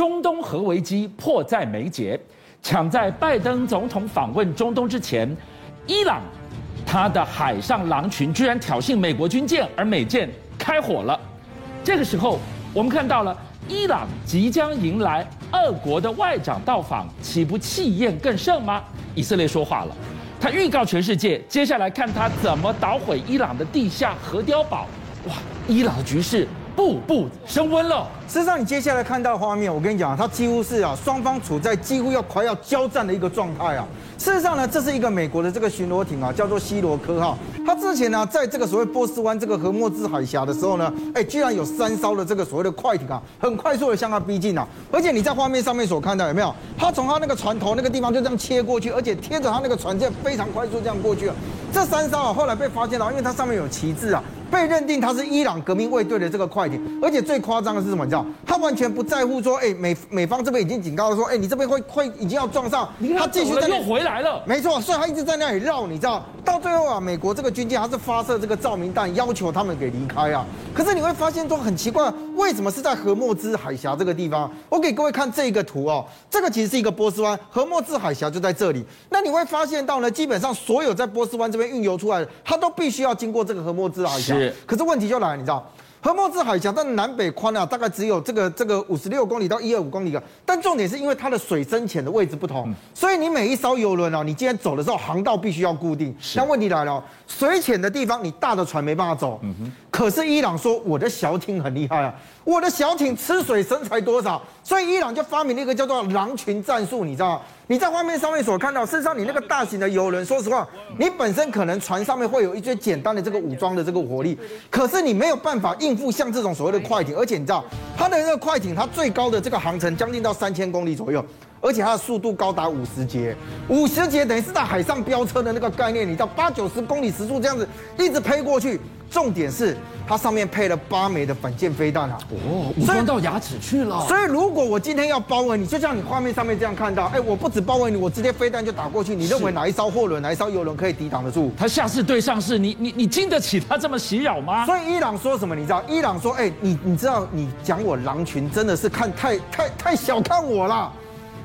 中东核危机迫在眉睫，抢在拜登总统访问中东之前，伊朗他的海上狼群居然挑衅美国军舰，而美舰开火了。这个时候，我们看到了伊朗即将迎来俄国的外长到访，岂不气焰更盛吗？以色列说话了，他预告全世界，接下来看他怎么捣毁伊朗的地下核碉堡。哇，伊朗的局势。步步升温了。事实上，你接下来看到的画面，我跟你讲，它几乎是啊，双方处在几乎要快要交战的一个状态啊。事实上呢，这是一个美国的这个巡逻艇啊，叫做希罗科号。它之前呢，在这个所谓波斯湾这个荷默兹海峡的时候呢，哎，居然有三艘的这个所谓的快艇啊，很快速的向它逼近啊。而且你在画面上面所看到有没有？它从它那个船头那个地方就这样切过去，而且贴着它那个船舰非常快速这样过去啊。这三艘啊，后来被发现了，因为它上面有旗帜啊。被认定他是伊朗革命卫队的这个快艇，而且最夸张的是什么？你知道，他完全不在乎说，哎，美美方这边已经警告了说，哎，你这边会会已经要撞上，他继续在那又回来了。没错，所以他一直在那里绕，你知道，到最后啊，美国这个军舰还是发射这个照明弹，要求他们给离开啊。可是你会发现说很奇怪，为什么是在荷莫兹海峡这个地方？我给各位看这个图哦，这个其实是一个波斯湾，荷莫兹海峡就在这里。那你会发现到呢，基本上所有在波斯湾这边运油出来的，它都必须要经过这个荷莫兹海峡。是，可是问题就来了，你知道？荷默兹海峡，它的南北宽啊，大概只有这个这个五十六公里到一二五公里啊。但重点是因为它的水深浅的位置不同，所以你每一艘游轮哦，你今天走的时候航道必须要固定。那问题来了，水浅的地方你大的船没办法走。嗯哼。可是伊朗说我的小艇很厉害啊，我的小艇吃水深才多少？所以伊朗就发明了一个叫做狼群战术，你知道吗？你在画面上面所看到，事实上你那个大型的游轮，说实话，你本身可能船上面会有一些简单的这个武装的这个火力，可是你没有办法应付像这种所谓的快艇，而且你知道它的那个快艇，它最高的这个航程将近到三千公里左右，而且它的速度高达五十节，五十节等于是在海上飙车的那个概念，你知道八九十公里时速这样子一直飞过去。重点是它上面配了八枚的反舰飞弹啊！哦，武装到牙齿去了。所以如果我今天要包围你，就像你画面上面这样看到，哎，我不止包围你，我直接飞弹就打过去。你认为哪一艘货轮、哪一艘油轮可以抵挡得住？他下士对上是，你你你经得起他这么袭扰吗？所以伊朗说什么？你知道？伊朗说，哎，你你知道你讲我狼群真的是看太太太小看我了。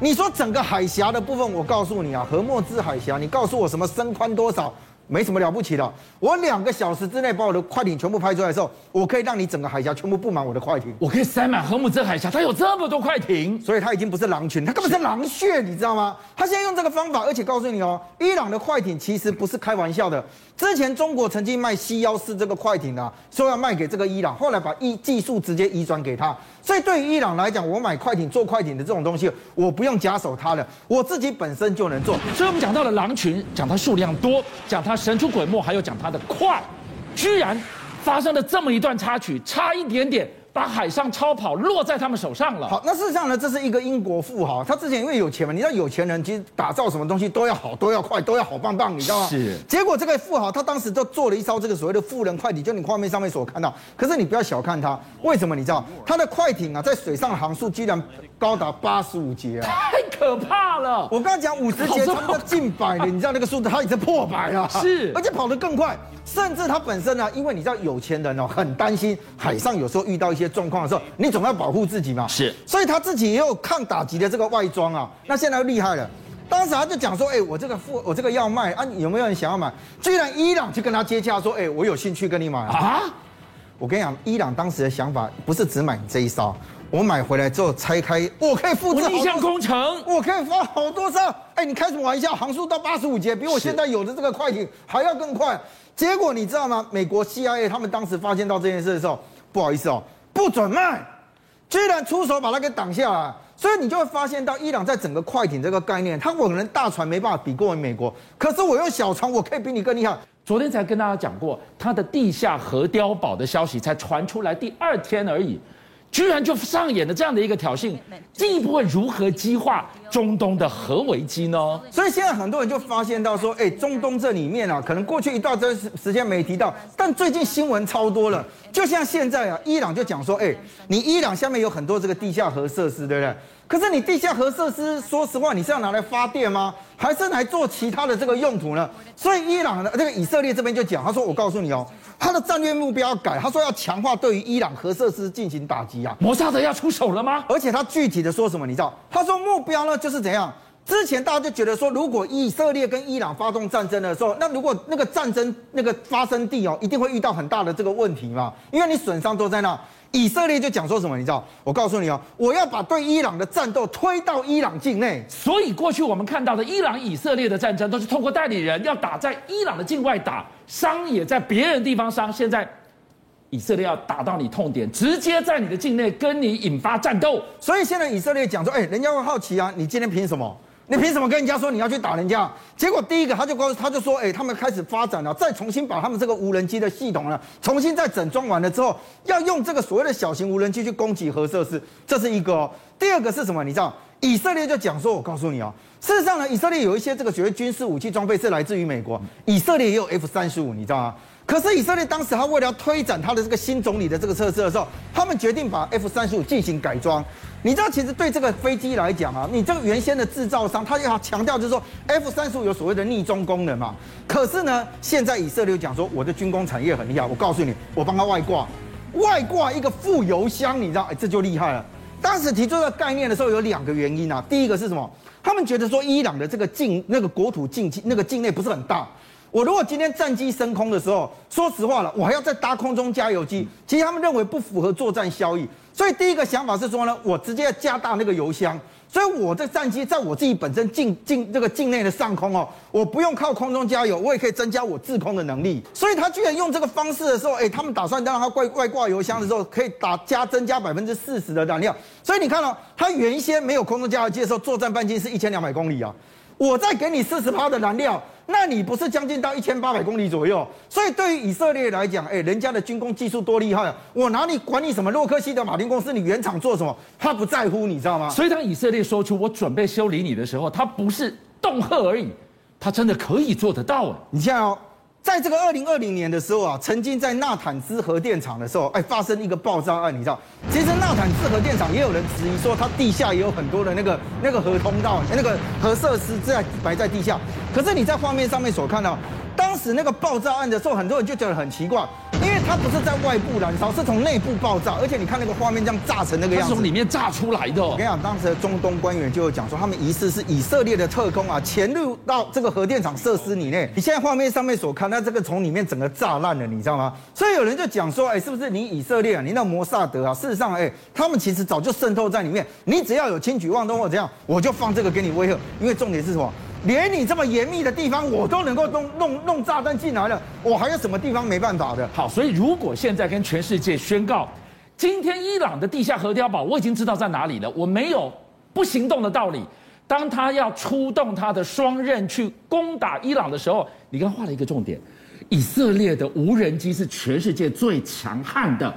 你说整个海峡的部分，我告诉你啊，荷莫兹海峡，你告诉我什么深宽多少？没什么了不起的，我两个小时之内把我的快艇全部拍出来的时候，我可以让你整个海峡全部布满我的快艇，我可以塞满荷姆兹海峡，它有这么多快艇，所以它已经不是狼群，它根本是狼穴，你知道吗？他现在用这个方法，而且告诉你哦，伊朗的快艇其实不是开玩笑的。之前中国曾经卖 C 幺四这个快艇啊，说要卖给这个伊朗，后来把一技术直接移转给他。所以对于伊朗来讲，我买快艇做快艇的这种东西，我不用假手他了，我自己本身就能做。所以我们讲到了狼群，讲它数量多，讲它神出鬼没，还有讲他的快，居然发生了这么一段插曲，差一点点。把海上超跑落在他们手上了。好，那事实上呢，这是一个英国富豪，他之前因为有钱嘛，你知道有钱人其实打造什么东西都要好，都要快，都要好棒棒，你知道吗？是。结果这个富豪他当时就做了一艘这个所谓的富人快艇，就你画面上面所看到。可是你不要小看他，为什么？你知道他的快艇啊，在水上的航速居然高达八十五节啊，太可怕了！我刚才讲五十节，差不多近百的，你知道那个数字，他已经破百了。是，而且跑得更快。甚至他本身呢，因为你知道有钱人哦，很担心海上有时候遇到一些状况的时候，你总要保护自己嘛。是，所以他自己也有抗打击的这个外装啊。那现在厉害了，当时他就讲说，哎，我这个付我这个要卖啊，有没有人想要买？居然伊朗就跟他接洽说，哎，我有兴趣跟你买啊。我跟你讲，伊朗当时的想法不是只买你这一艘。我买回来之后拆开，我可以复制逆向工程，我可以发好多艘。哎，你开什么玩笑？航速到八十五节，比我现在有的这个快艇还要更快。结果你知道吗？美国 CIA 他们当时发现到这件事的时候，不好意思哦，不准卖，居然出手把它给挡下来。所以你就会发现到伊朗在整个快艇这个概念，它可能大船没办法比过美国，可是我用小船，我可以比你更厉害。昨天才跟大家讲过，它的地下核碉堡的消息才传出来第二天而已。居然就上演了这样的一个挑衅，进一步会如何激化中东的核危机呢？所以现在很多人就发现到说，哎，中东这里面啊，可能过去一段这时间没提到，但最近新闻超多了。就像现在啊，伊朗就讲说，哎，你伊朗下面有很多这个地下核设施，对不对？可是你地下核设施，说实话，你是要拿来发电吗？还是来做其他的这个用途呢？所以伊朗的这个以色列这边就讲，他说，我告诉你哦，他的战略目标要改，他说要强化对于伊朗核设施进行打击啊。摩萨德要出手了吗？而且他具体的说什么？你知道？他说目标呢就是怎样？之前大家就觉得说，如果以色列跟伊朗发动战争的时候，那如果那个战争那个发生地哦，一定会遇到很大的这个问题嘛，因为你损伤都在那。以色列就讲说什么？你知道？我告诉你哦，我要把对伊朗的战斗推到伊朗境内。所以过去我们看到的伊朗以色列的战争，都是透过代理人要打在伊朗的境外打，伤也在别人地方伤。现在以色列要打到你痛点，直接在你的境内跟你引发战斗。所以现在以色列讲说，哎，人家会好奇啊，你今天凭什么？你凭什么跟人家说你要去打人家？结果第一个他就告诉他就说，哎，他们开始发展了，再重新把他们这个无人机的系统呢，重新再整装完了之后，要用这个所谓的小型无人机去攻击核设施，这是一个。第二个是什么？你知道，以色列就讲说，我告诉你哦，事实上呢，以色列有一些这个所谓军事武器装备是来自于美国，以色列也有 F 三十五，你知道吗？可是以色列当时他为了要推展他的这个新总理的这个测试的时候，他们决定把 F 三十五进行改装。你知道，其实对这个飞机来讲啊，你这个原先的制造商，他要强调就是说，F 三十五有所谓的逆中功能嘛。可是呢，现在以色列讲说，我的军工产业很厉害，我告诉你，我帮他外挂，外挂一个副油箱，你知道，哎，这就厉害了。当时提出这个概念的时候，有两个原因啊。第一个是什么？他们觉得说，伊朗的这个境那个国土境那个境内不是很大。我如果今天战机升空的时候，说实话了，我还要再搭空中加油机，其实他们认为不符合作战效益。所以第一个想法是说呢，我直接要加大那个油箱，所以我的战机在我自己本身境境这个境内的上空哦，我不用靠空中加油，我也可以增加我制空的能力。所以他居然用这个方式的时候，哎，他们打算让它外外挂油箱的时候，可以打加增加百分之四十的燃料。所以你看到、哦，它原先没有空中加油机的时候，作战半径是一千两百公里啊，我再给你四十趴的燃料。那你不是将近到一千八百公里左右？所以对于以色列来讲，哎，人家的军工技术多厉害啊！我哪里管你什么洛克希德马丁公司，你原厂做什么，他不在乎，你知道吗？所以当以色列说出我准备修理你的时候，他不是恫吓而已，他真的可以做得到啊！你像哦。在这个二零二零年的时候啊，曾经在纳坦兹核电厂的时候，哎，发生一个爆炸案，你知道？其实纳坦兹核电厂也有人质疑说，它地下也有很多的那个那个核通道，那个核设施在埋在地下。可是你在画面上面所看到，当时那个爆炸案的时候，很多人就觉得很奇怪。它不是在外部燃烧，是从内部爆炸，而且你看那个画面这样炸成那个样子，是从里面炸出来的。我跟你讲，当时的中东官员就有讲说，他们疑似是以色列的特工啊，潜入到这个核电厂设施里面。你现在画面上面所看，那这个从里面整个炸烂了，你知道吗？所以有人就讲说，哎，是不是你以色列啊，你那摩萨德啊？事实上，哎，他们其实早就渗透在里面。你只要有轻举妄动或怎样，我就放这个给你威吓。因为重点是什么？连你这么严密的地方，我都能够弄弄弄炸弹进来了，我还有什么地方没办法的？好，所以如果现在跟全世界宣告，今天伊朗的地下核碉堡我已经知道在哪里了，我没有不行动的道理。当他要出动他的双刃去攻打伊朗的时候，你刚画了一个重点，以色列的无人机是全世界最强悍的。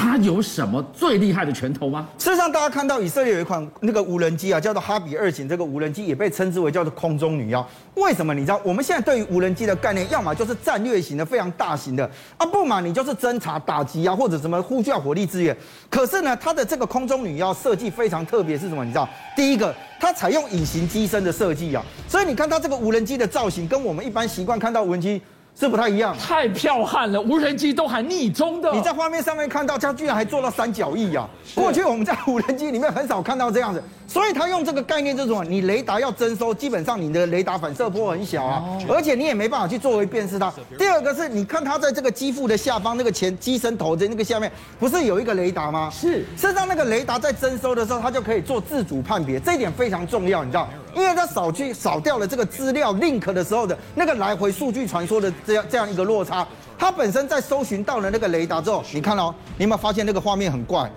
他有什么最厉害的拳头吗？事实上，大家看到以色列有一款那个无人机啊，叫做哈比二型，这个无人机也被称之为叫做空中女妖。为什么？你知道，我们现在对于无人机的概念，要么就是战略型的、非常大型的啊，不嘛，你就是侦察、打击啊，或者什么呼叫火力支援。可是呢，它的这个空中女妖设计非常特别，是什么？你知道，第一个，它采用隐形机身的设计啊，所以你看它这个无人机的造型，跟我们一般习惯看到无人机。这不太一样，太彪悍了，无人机都还逆中的。你在画面上面看到，它居然还做到三角翼啊！过去我们在无人机里面很少看到这样子，所以他用这个概念就是什么？你雷达要征收，基本上你的雷达反射波很小啊，而且你也没办法去作为辨识它。第二个是你看它在这个机腹的下方那个前机身头的那个下面，不是有一个雷达吗？是，事实上那个雷达在征收的时候，它就可以做自主判别，这一点非常重要，你知道。因为它扫去扫掉了这个资料 link 的时候的那个来回数据传输的这样这样一个落差，它本身在搜寻到了那个雷达之后，你看哦，你有没有发现那个画面很怪？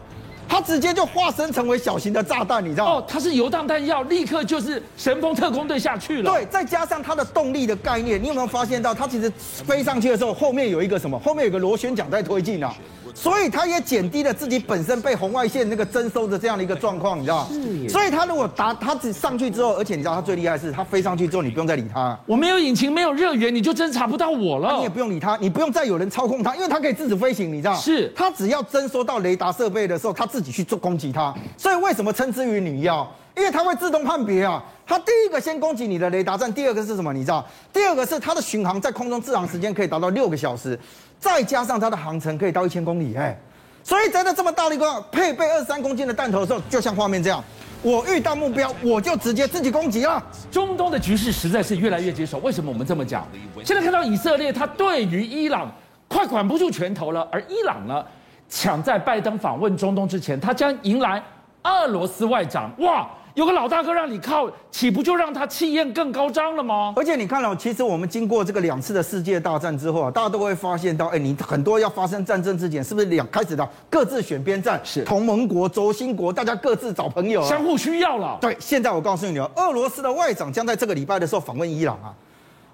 它直接就化身成为小型的炸弹，你知道吗？哦，它是游荡弹药，立刻就是神风特工队下去了。对，再加上它的动力的概念，你有没有发现到它其实飞上去的时候，后面有一个什么？后面有个螺旋桨在推进啊。所以它也减低了自己本身被红外线那个征收的这样的一个状况，你知道？是。所以他如果打他只上去之后，而且你知道他最厉害的是，他飞上去之后，你不用再理他。我没有引擎，没有热源，你就侦查不到我了。你也不用理他，你不用再有人操控他，因为他可以自主飞行，你知道？是。他只要征收到雷达设备的时候，他自己去做攻击他。所以为什么称之于女妖？因为它会自动判别啊，它第一个先攻击你的雷达站，第二个是什么？你知道？第二个是它的巡航在空中滞航时间可以达到六个小时，再加上它的航程可以到一千公里，哎，所以在这这么大的一个配备二三公斤的弹头的时候，就像画面这样，我遇到目标我就直接自己攻击了。中东的局势实在是越来越棘手，为什么我们这么讲？现在看到以色列，他对于伊朗快管不住拳头了，而伊朗呢，抢在拜登访问中东之前，他将迎来俄罗斯外长，哇！有个老大哥让你靠，岂不就让他气焰更高涨了吗？而且你看哦，其实我们经过这个两次的世界大战之后啊，大家都会发现到，哎，你很多要发生战争之前，是不是两开始的各自选边站？是同盟国、轴心国，大家各自找朋友，相互需要了。对，现在我告诉你哦，俄罗斯的外长将在这个礼拜的时候访问伊朗啊。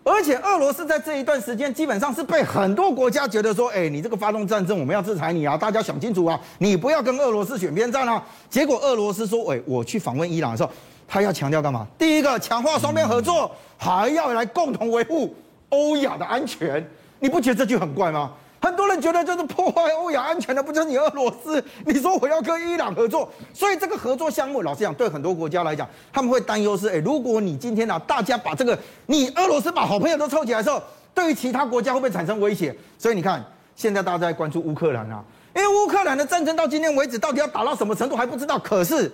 而且俄罗斯在这一段时间基本上是被很多国家觉得说，哎，你这个发动战争，我们要制裁你啊！大家想清楚啊，你不要跟俄罗斯选边站啊！结果俄罗斯说，哎，我去访问伊朗的时候，他要强调干嘛？第一个，强化双边合作，还要来共同维护欧亚的安全。你不觉得这句很怪吗？很多人觉得就是破坏欧亚安全的，不就是你俄罗斯？你说我要跟伊朗合作，所以这个合作项目，老实讲，对很多国家来讲，他们会担忧是：哎，如果你今天啊，大家把这个你俄罗斯把好朋友都凑起来的时候，对于其他国家会不会产生威胁？所以你看，现在大家在关注乌克兰啊，因为乌克兰的战争到今天为止，到底要打到什么程度还不知道。可是，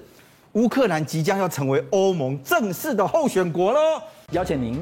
乌克兰即将要成为欧盟正式的候选国喽！邀请您